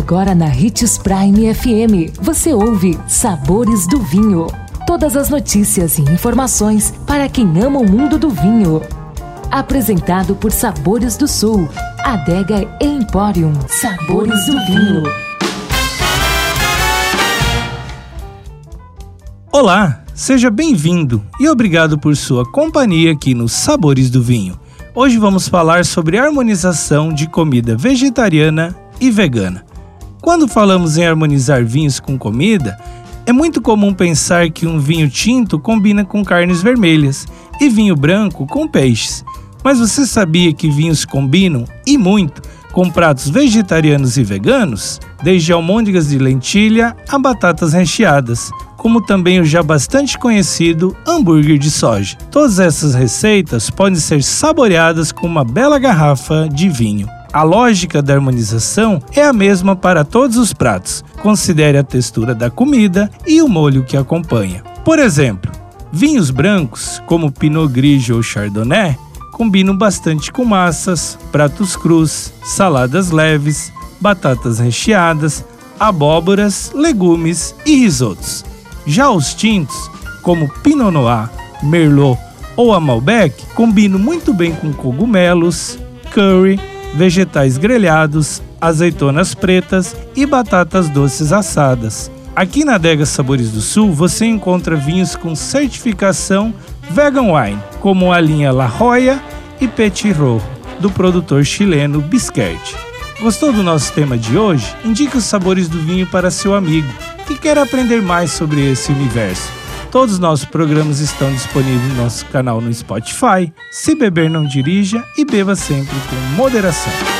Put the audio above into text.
Agora na Ritz Prime FM, você ouve Sabores do Vinho. Todas as notícias e informações para quem ama o mundo do vinho. Apresentado por Sabores do Sul, Adega Emporium. Sabores do Vinho. Olá, seja bem-vindo e obrigado por sua companhia aqui nos Sabores do Vinho. Hoje vamos falar sobre harmonização de comida vegetariana e vegana. Quando falamos em harmonizar vinhos com comida, é muito comum pensar que um vinho tinto combina com carnes vermelhas e vinho branco com peixes. Mas você sabia que vinhos combinam, e muito, com pratos vegetarianos e veganos? Desde almôndegas de lentilha a batatas recheadas, como também o já bastante conhecido hambúrguer de soja. Todas essas receitas podem ser saboreadas com uma bela garrafa de vinho. A lógica da harmonização é a mesma para todos os pratos. Considere a textura da comida e o molho que acompanha. Por exemplo, vinhos brancos, como Pinot Grigio ou Chardonnay, combinam bastante com massas, pratos crus, saladas leves, batatas recheadas, abóboras, legumes e risotos. Já os tintos, como Pinot Noir, Merlot ou a Malbec, combinam muito bem com cogumelos, curry, vegetais grelhados, azeitonas pretas e batatas doces assadas. Aqui na Adega Sabores do Sul você encontra vinhos com certificação Vegan Wine, como a linha La Joya e Petit Rojo, do produtor chileno Bisquete. Gostou do nosso tema de hoje? Indique os sabores do vinho para seu amigo que quer aprender mais sobre esse universo. Todos os nossos programas estão disponíveis no nosso canal no Spotify. Se beber, não dirija e beba sempre com moderação.